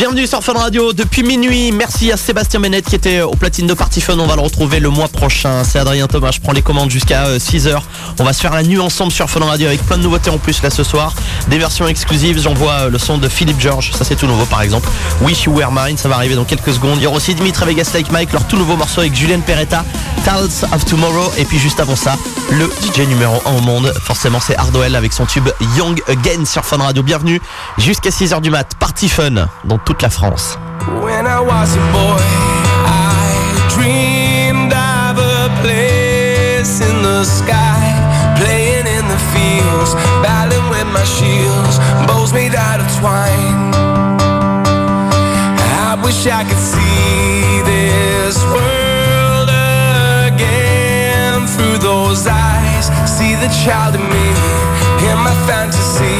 Bienvenue sur Fun Radio depuis minuit. Merci à Sébastien Bennett qui était au platine de Party Fun. On va le retrouver le mois prochain. C'est Adrien Thomas. Je prends les commandes jusqu'à 6h. Euh, On va se faire la nuit ensemble sur Fun Radio avec plein de nouveautés en plus là ce soir. Des versions exclusives. J'envoie euh, le son de Philippe George. Ça c'est tout nouveau par exemple. Wish You Were Mine. Ça va arriver dans quelques secondes. Il y aura aussi Dimitri Vegas Like Mike. Leur tout nouveau morceau avec Julien Peretta. Tales of Tomorrow. Et puis juste avant ça, le DJ numéro 1 au monde. Forcément c'est Hardwell avec son tube Young Again sur Fun Radio. Bienvenue jusqu'à 6h du mat. Party Fun toute la France. When I was a boy, I dreamed of a place in the sky, playing in the fields, battling with my shields, bows made out of twine. I wish I could see this world again through those eyes, see the child in me, in my fantasy,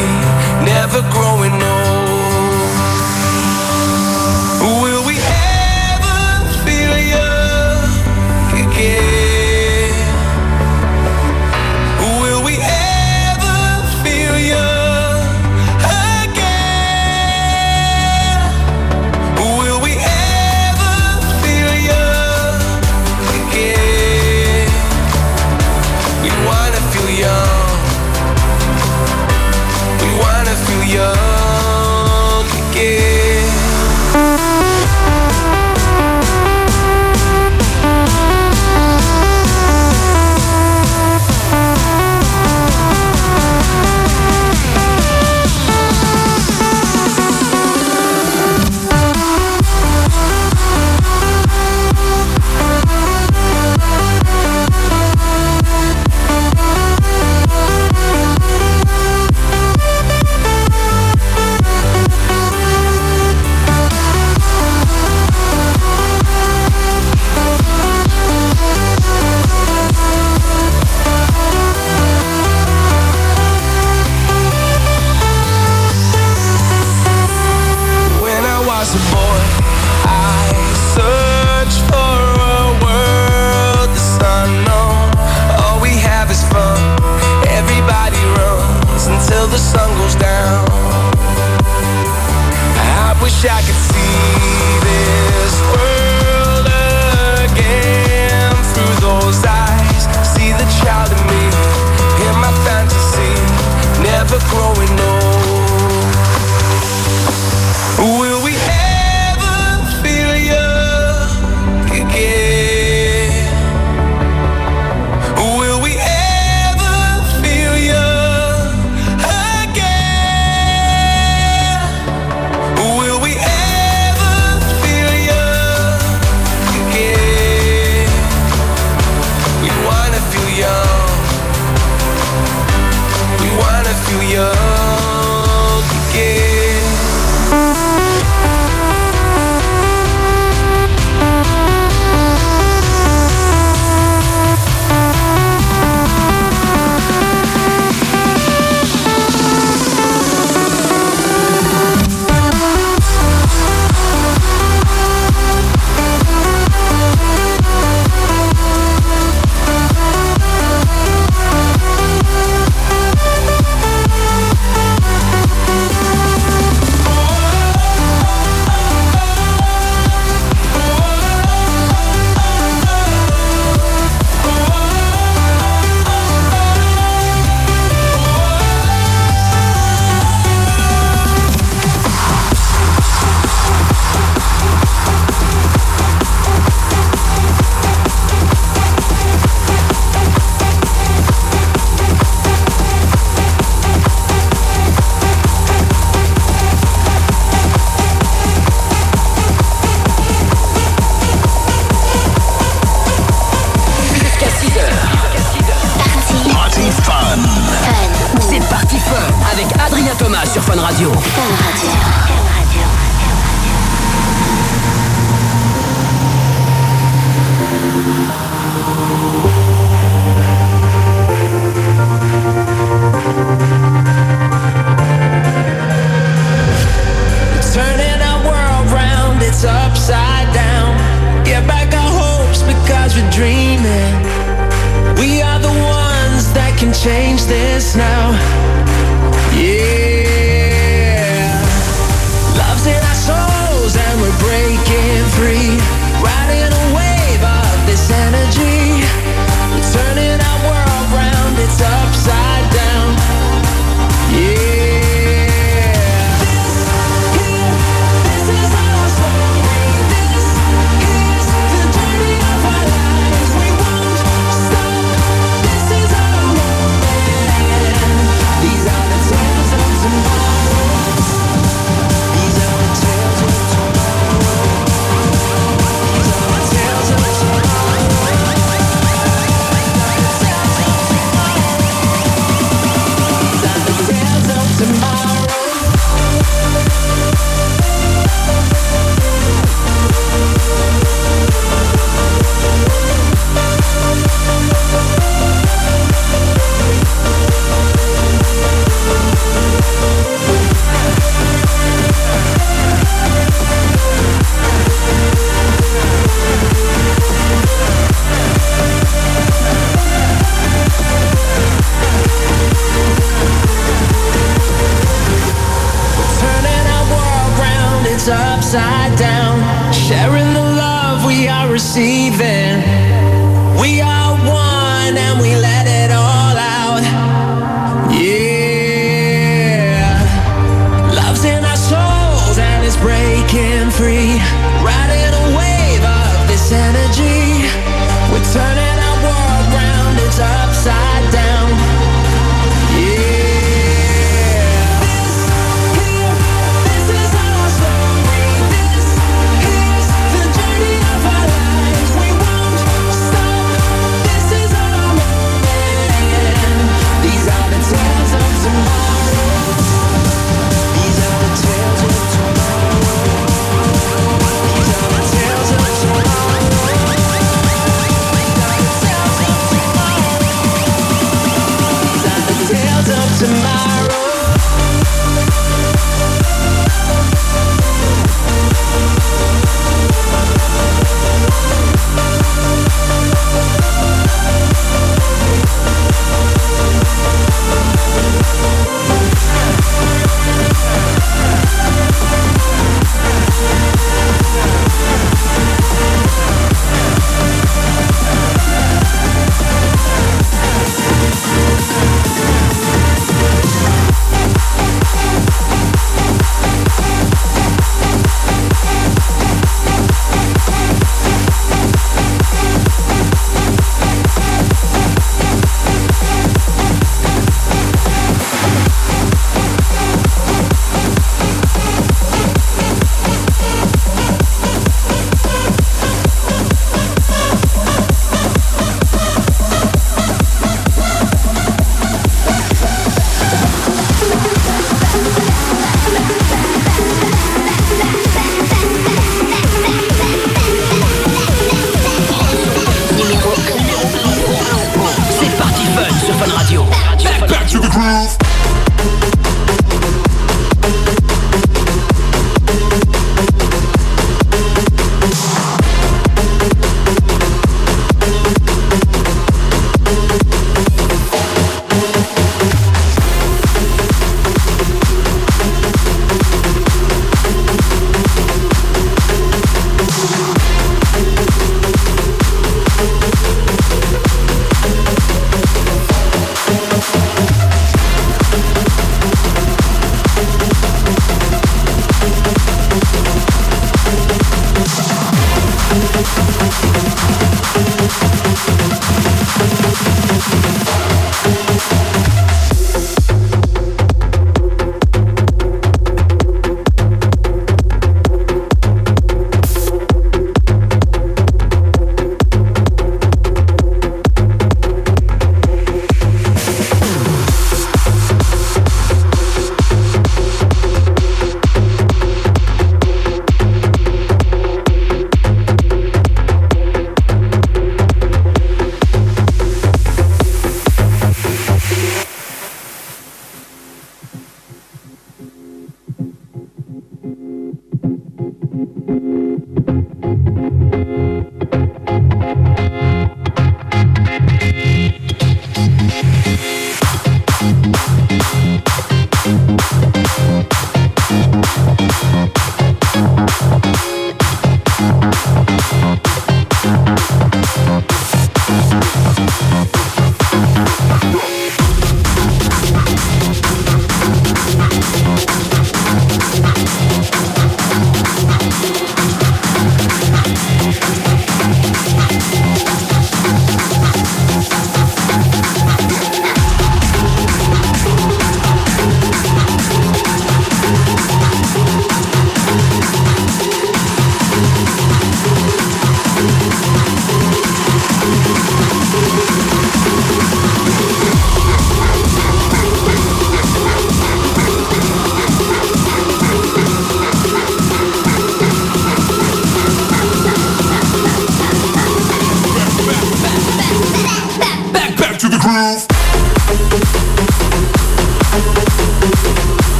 never growing old.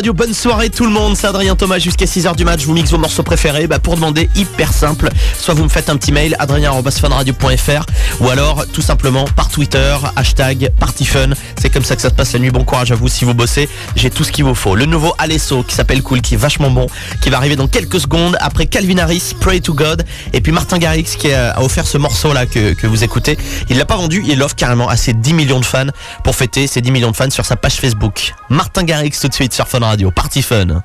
Radio. Bonne soirée tout le monde. C'est Adrien Thomas jusqu'à 6h du match. Je vous mixe vos morceaux préférés. Bah, pour demander, hyper simple. Soit vous me faites un petit mail, adrien.funradio.fr ou alors tout simplement par Twitter, hashtag partyfun. C'est comme ça que ça se passe la nuit. Bon courage à vous si vous bossez. J'ai tout ce qu'il vous faut. Le nouveau Alesso qui s'appelle Cool, qui est vachement bon, qui va arriver dans quelques secondes. Après Calvin Harris, Pray to God. Et puis Martin Garrix qui a offert ce morceau là que, vous écoutez. Il l'a pas vendu, il l'offre carrément à ses 10 millions de fans pour fêter ses 10 millions de fans sur sa page Facebook. Martin Garrix tout de suite sur Fun Radio. Party Fun.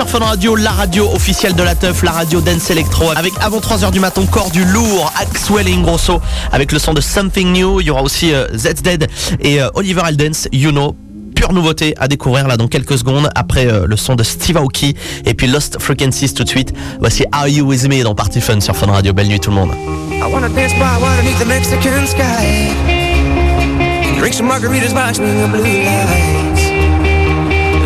sur Fun Radio, la radio officielle de la teuf, la radio Dance Electro. Avec avant 3h du matin, corps du lourd, Axwell Ingrosso, avec le son de Something New. Il y aura aussi euh, Zed's Dead et euh, Oliver Eldens, You Know pure nouveauté à découvrir là dans quelques secondes après euh, le son de Steve Aoki et puis Lost Frequencies tout de suite. Voici Are You With Me dans Party Fun sur Fun Radio. Belle nuit tout le monde.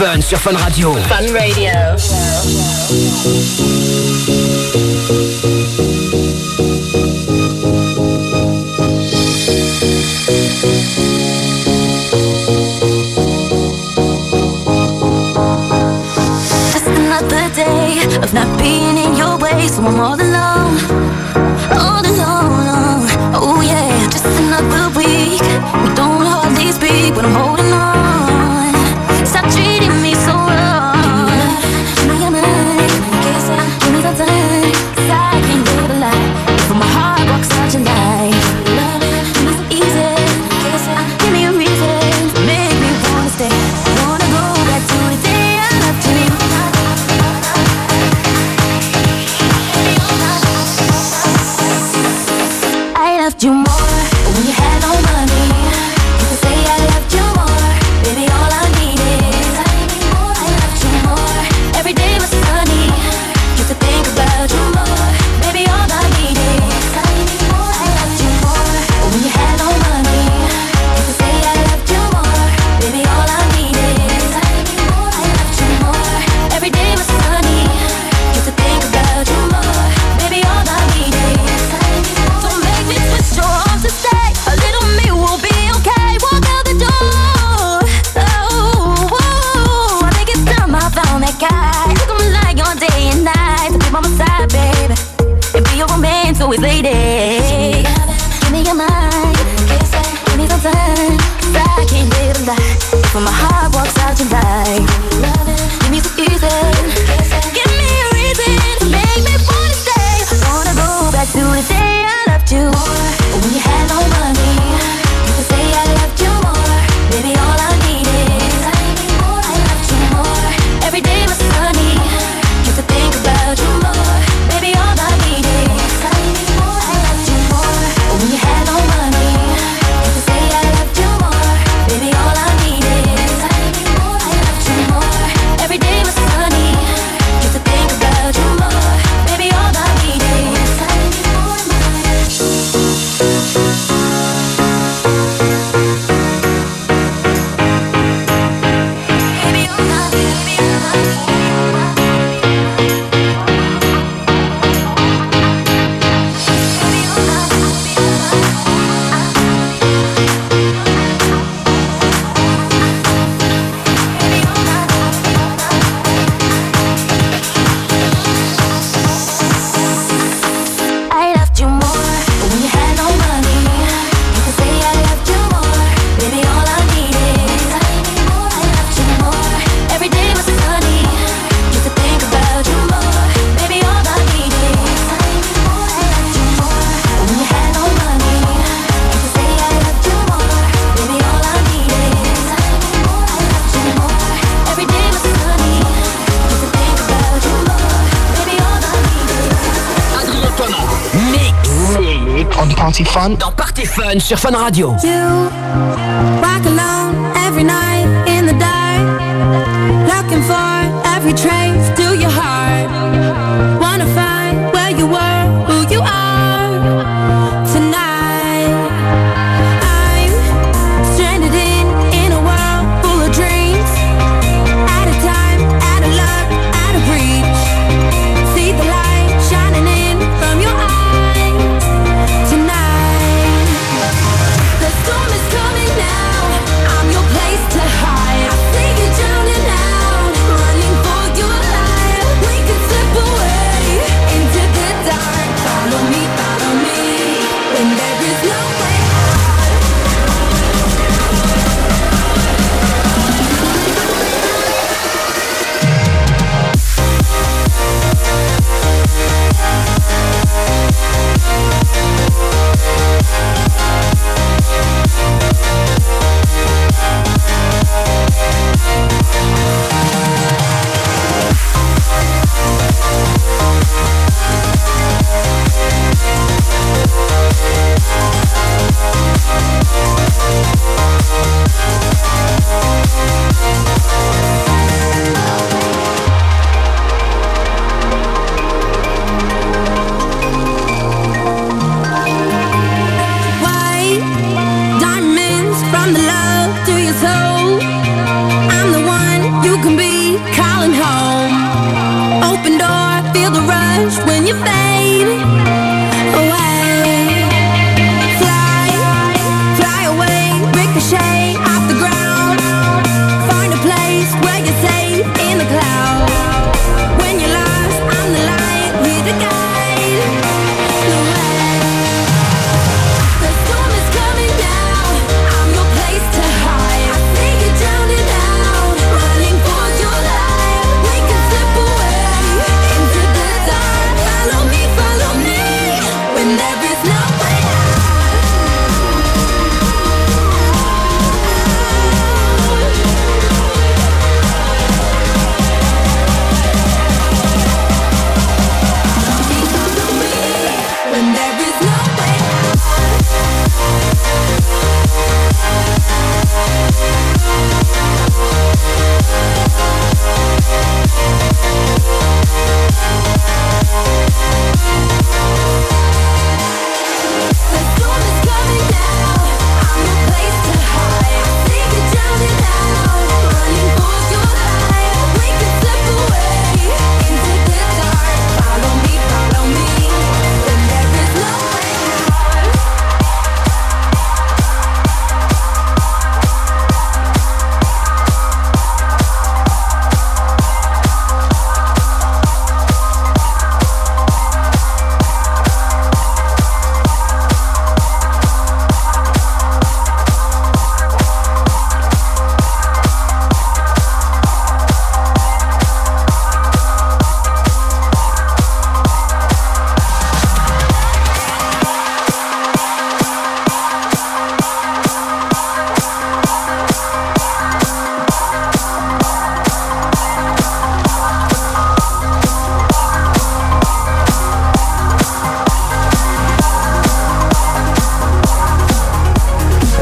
Fun sur Fun Radio. Fun Radio. Just another day of not being in your way, so I'm all alone. All alone. Oh yeah, just another week. We don't on Party Fun. Dans Party Fun sur Fun Radio.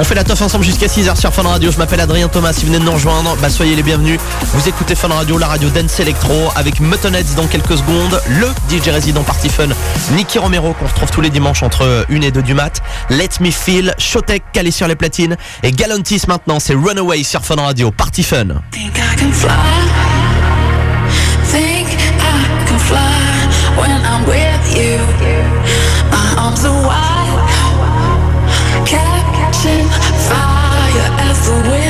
On fait la teuf ensemble jusqu'à 6h sur Fun Radio. Je m'appelle Adrien Thomas. Si vous venez de nous rejoindre, bah soyez les bienvenus. Vous écoutez Fun Radio, la radio Dance Electro, avec Muttonheads dans quelques secondes, le DJ résident Party Fun, Nicky Romero, qu'on retrouve tous les dimanches entre 1 et 2 du mat. Let Me Feel, Showtech calé sur les platines. Et Galantis maintenant, c'est Runaway sur Fun Radio. Party Fun. You ever win?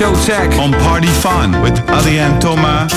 show check on Party Fun with Ali and Thomas.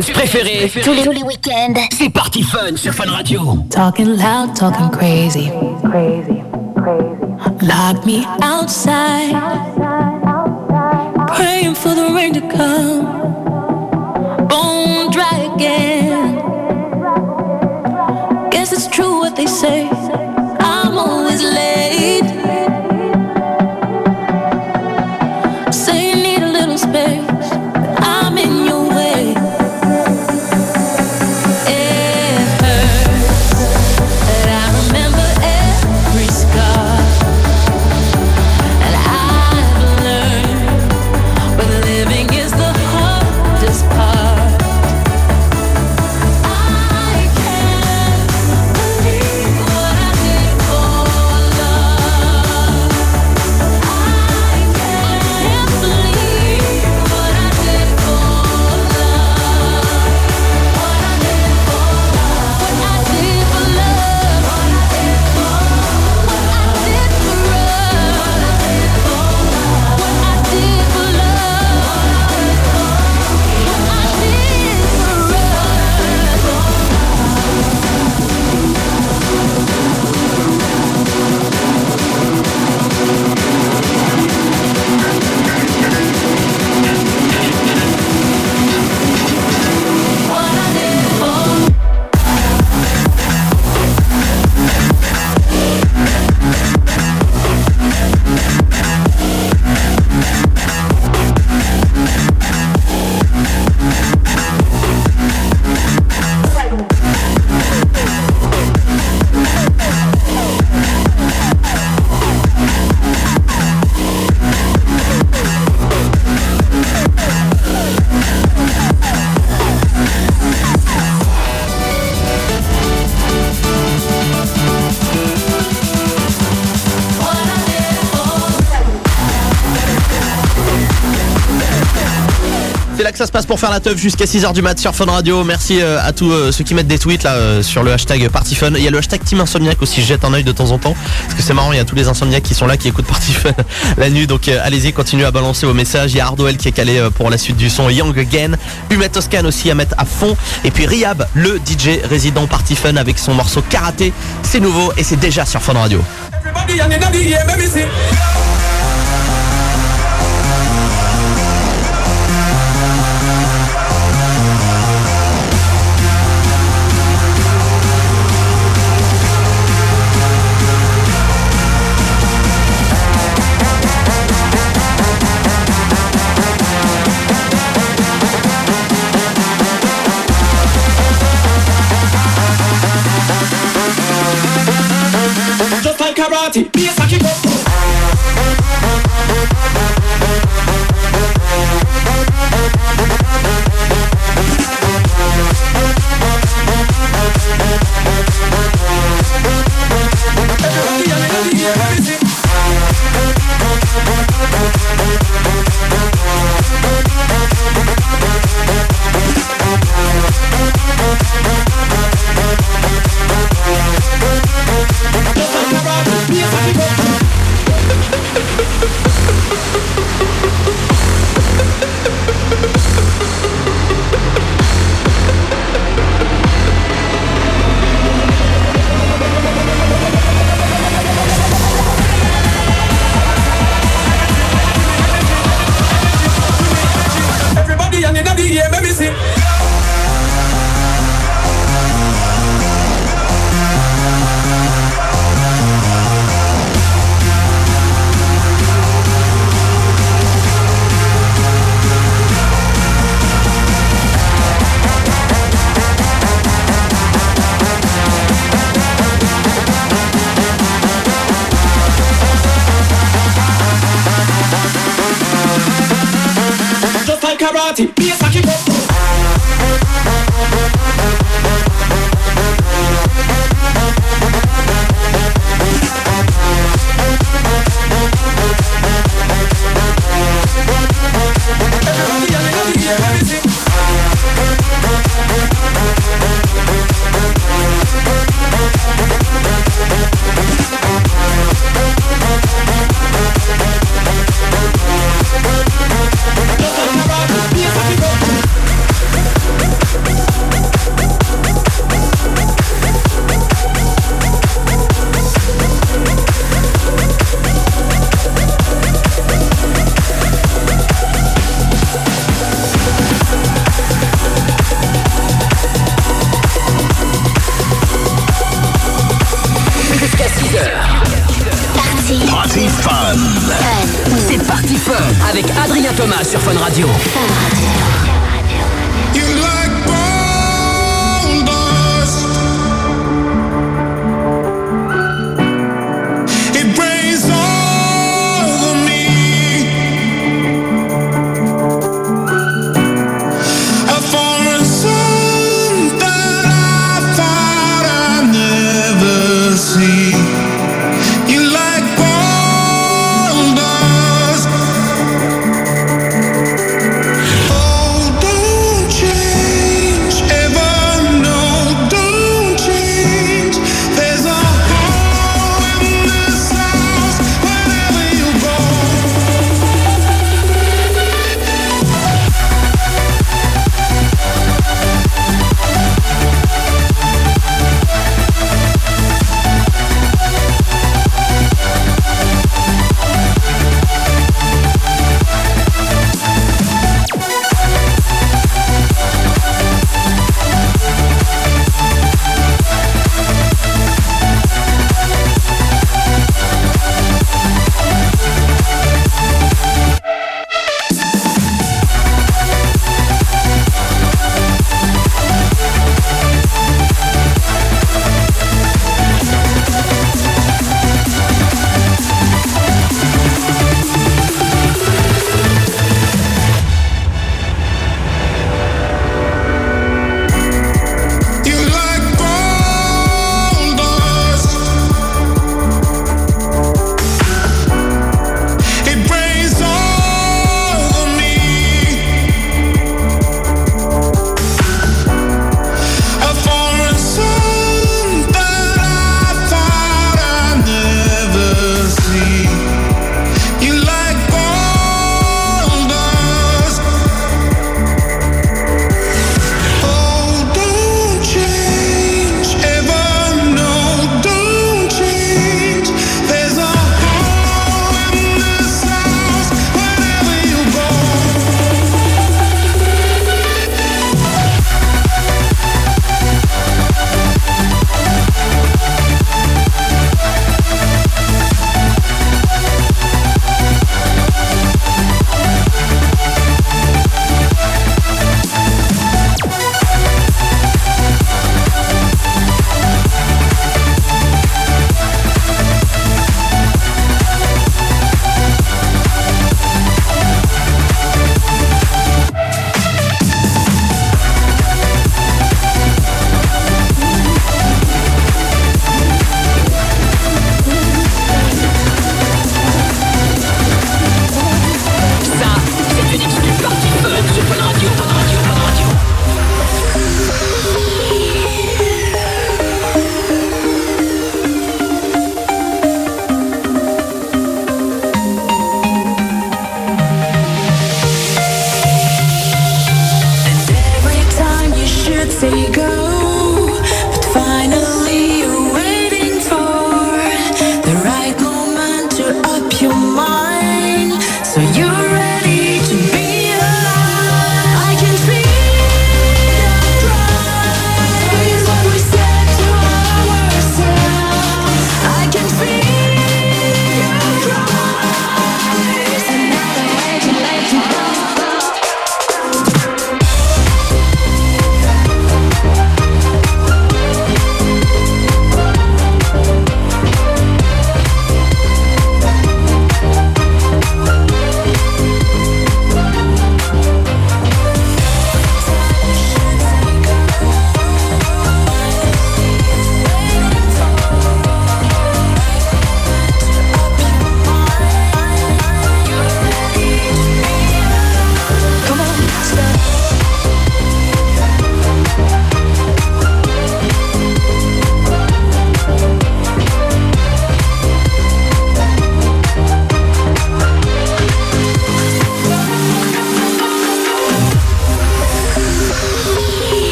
Vos tubes dance préférés. Tous les, tous les week-ends. C'est Party Fun sur Fun Radio. Talking loud, talking crazy. Crazy, crazy. Lock me outside. Praying for the rain to come. Bone dry again. Guess it's true what they say. I'm always late. Pour faire la teuf jusqu'à 6h du mat sur Fun Radio. Merci euh, à tous euh, ceux qui mettent des tweets là euh, sur le hashtag PartyFun. Il y a le hashtag Team Insomniac aussi, je jette un œil de temps en temps. Parce que c'est marrant, il y a tous les insomniacs qui sont là, qui écoutent PartyFun la nuit. Donc allez-y, continuez à balancer vos messages. Il y a Ardoel qui est calé pour la suite du son Young Again. Humet Toscan aussi à mettre à fond. Et puis Riab, le DJ résident PartyFun avec son morceau Karaté. C'est nouveau et c'est déjà sur Fun Radio. party.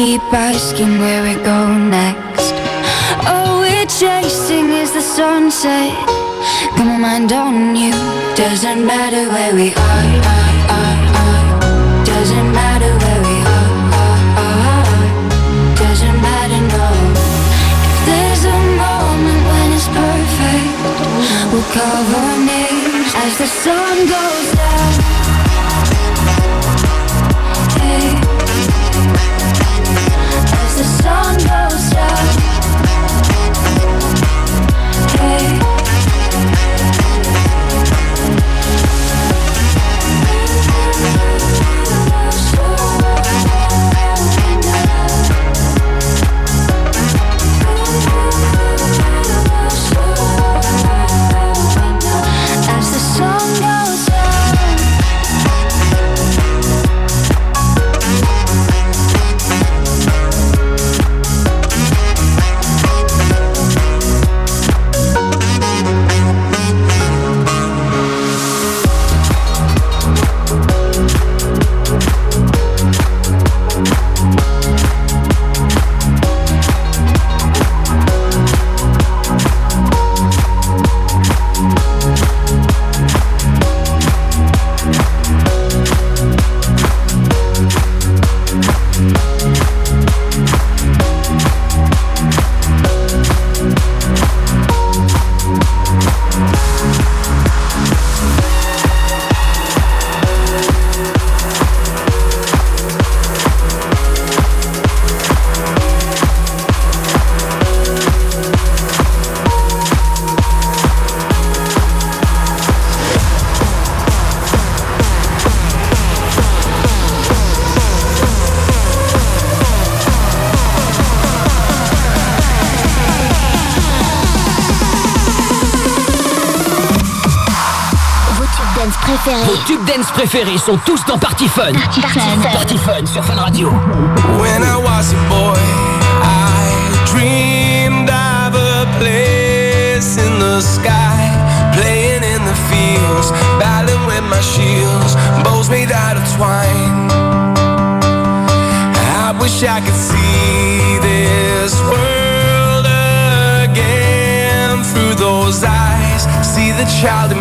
keep asking where préférés sont tous dans Party Fun. Party, Fun sur Fun Radio. When I was a boy, I dreamed of a place in the sky, playing in the fields, battling with my shields, bows made out of twine. I wish I could see this world again through those eyes, see the child in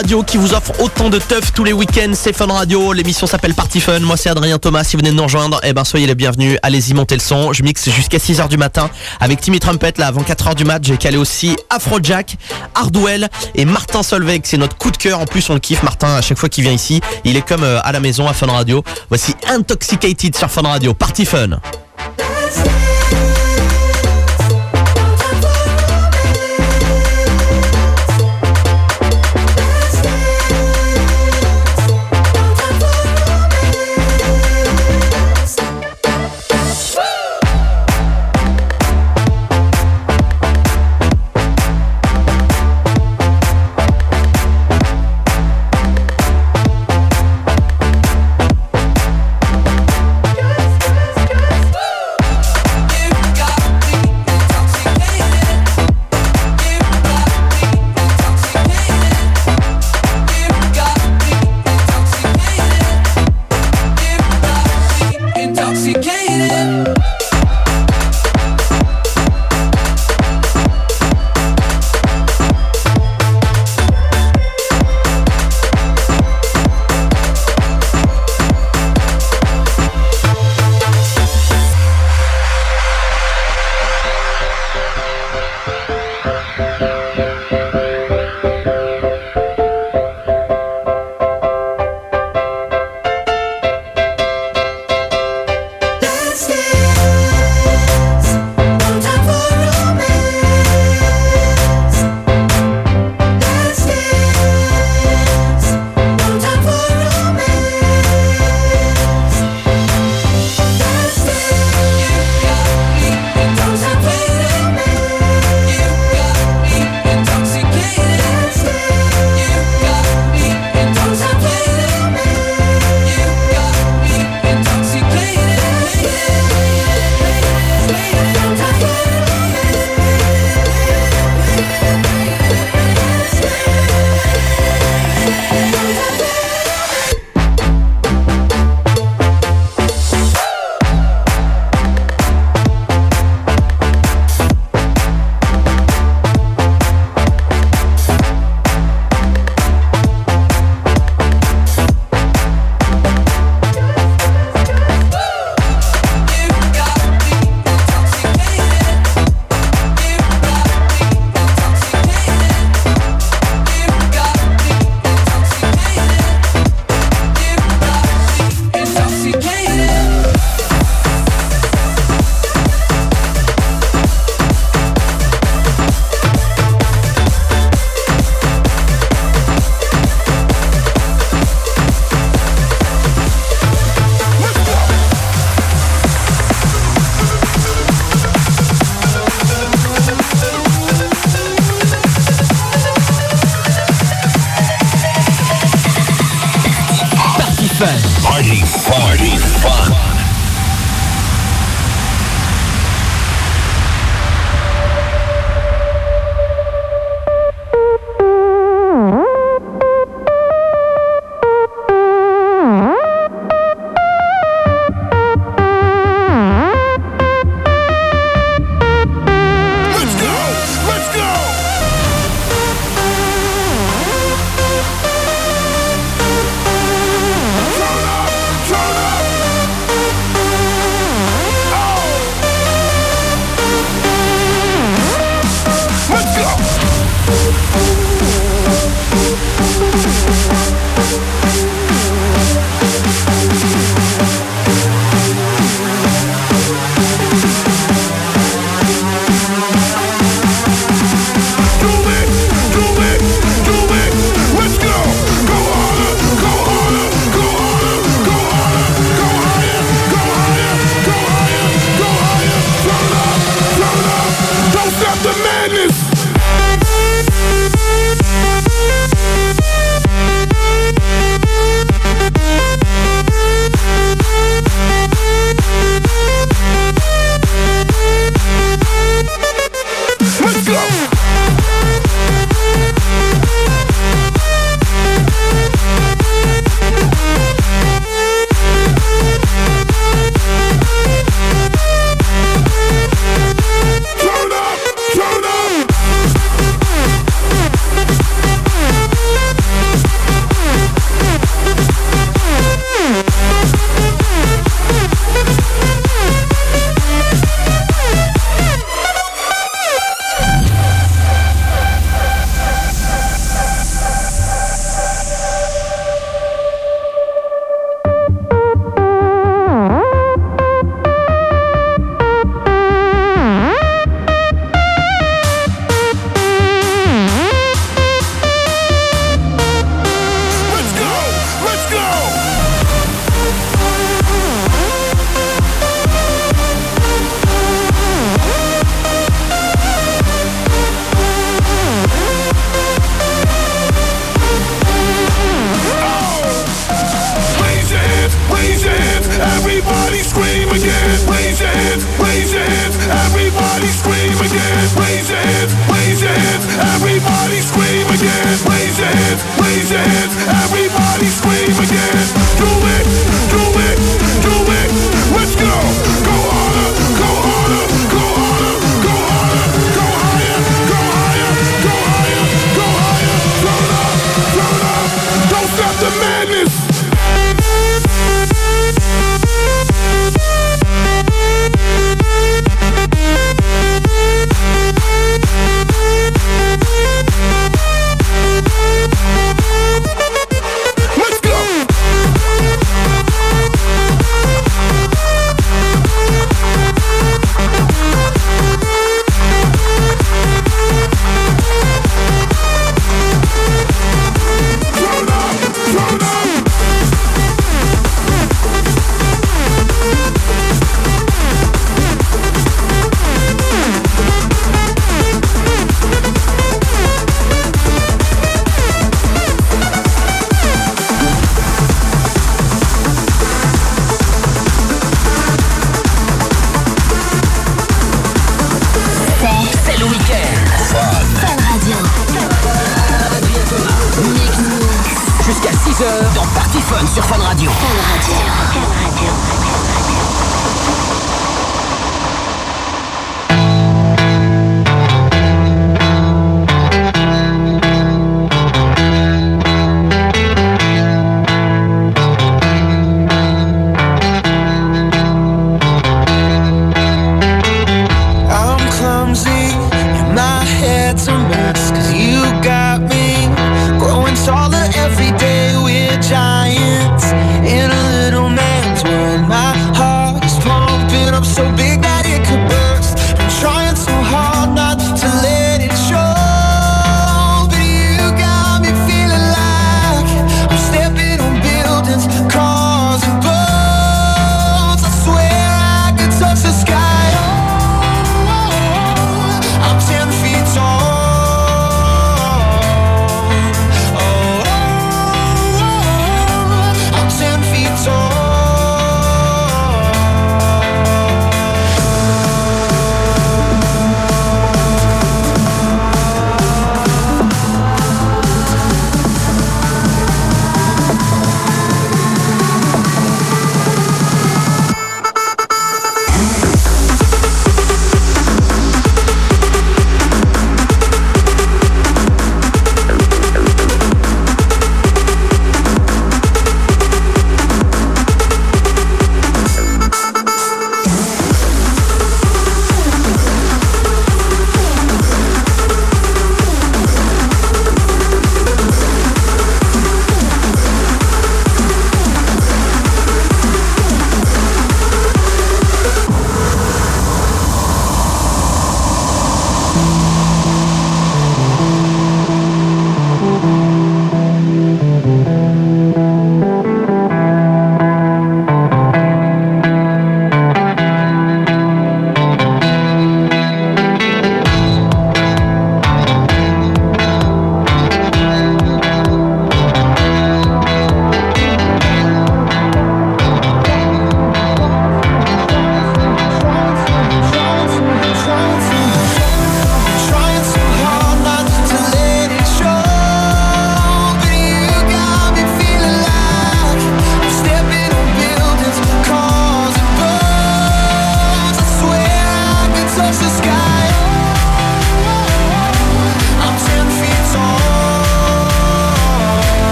radio qui vous offre autant de teuf tous les week-ends, c'est Fun Radio. L'émission s'appelle Party Fun. Moi, c'est Adrien Thomas. Si vous venez de nous rejoindre, eh ben, soyez les bienvenus. Allez-y, montez le son. Je mixe jusqu'à 6h du matin avec Timmy Trumpet, là, avant 4h du match. J'ai calé aussi Afrojack, Hardwell et Martin Solveig. C'est notre coup de cœur. En plus, on le kiffe. Martin, à chaque fois qu'il vient ici, il est comme euh, à la maison à Fun Radio. Voici Intoxicated sur Fun Radio. Party Fun.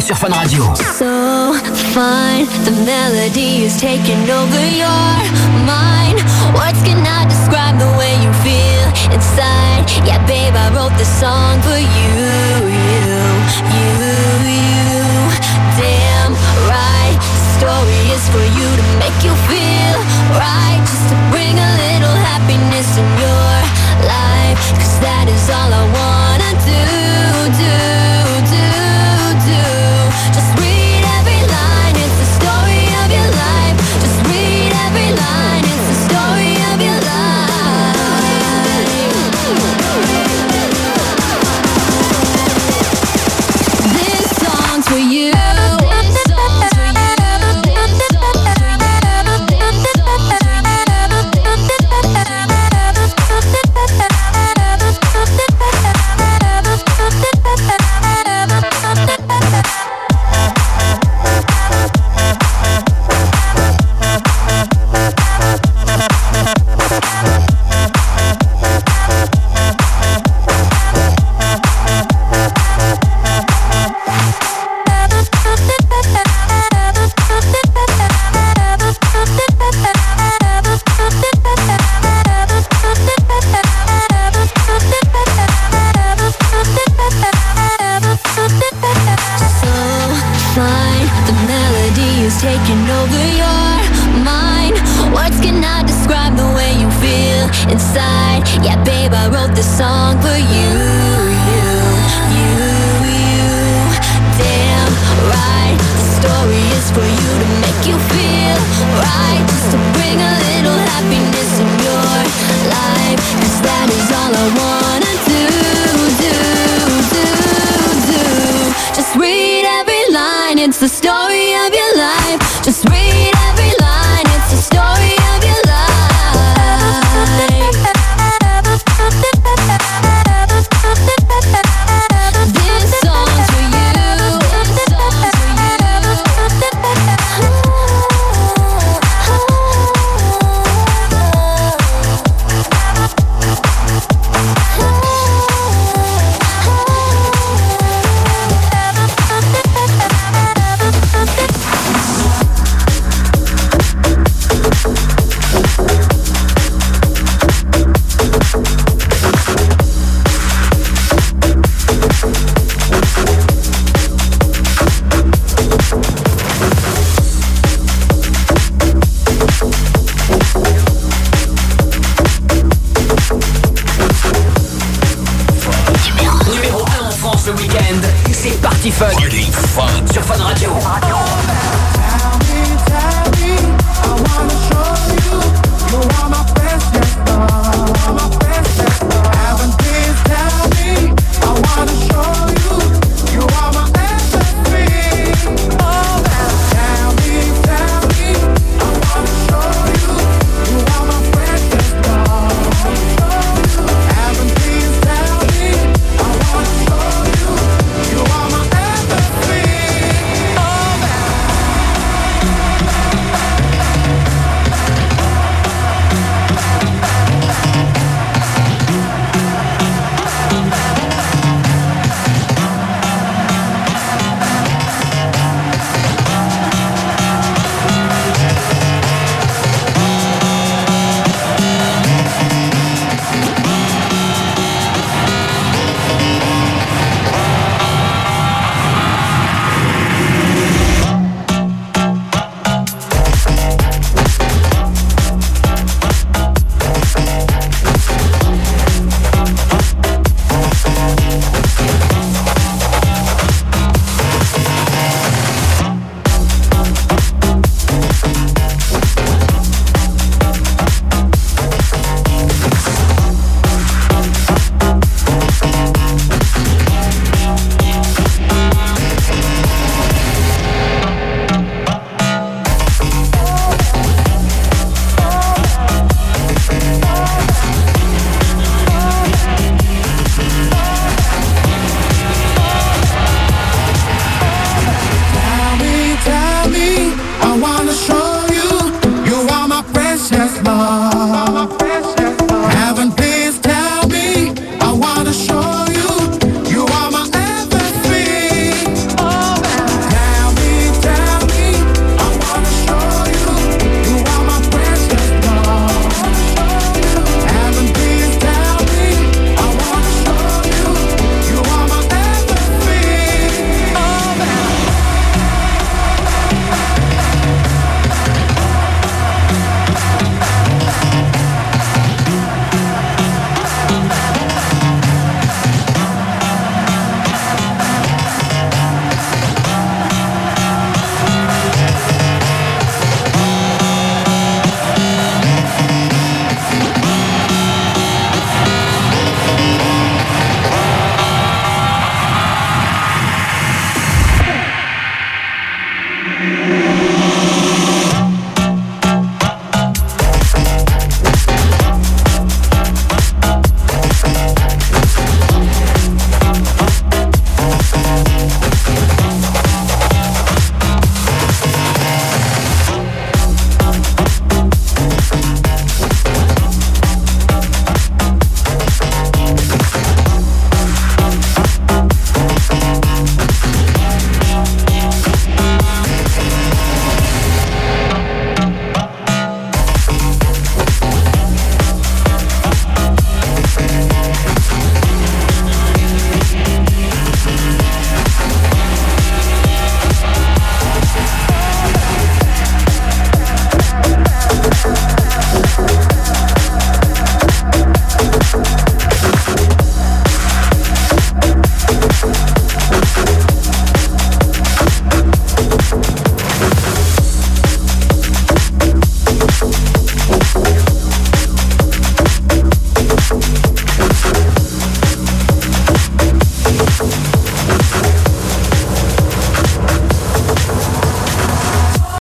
week-end sur Fun Radio. So fine, the melody is taking over your mind. Words cannot describe the way you feel inside. Yeah, babe, I wrote this song for you, you, you, you. Damn right, the story is for you to make you feel right, just to bring a little happiness in your life. Cause that is all I wanna do.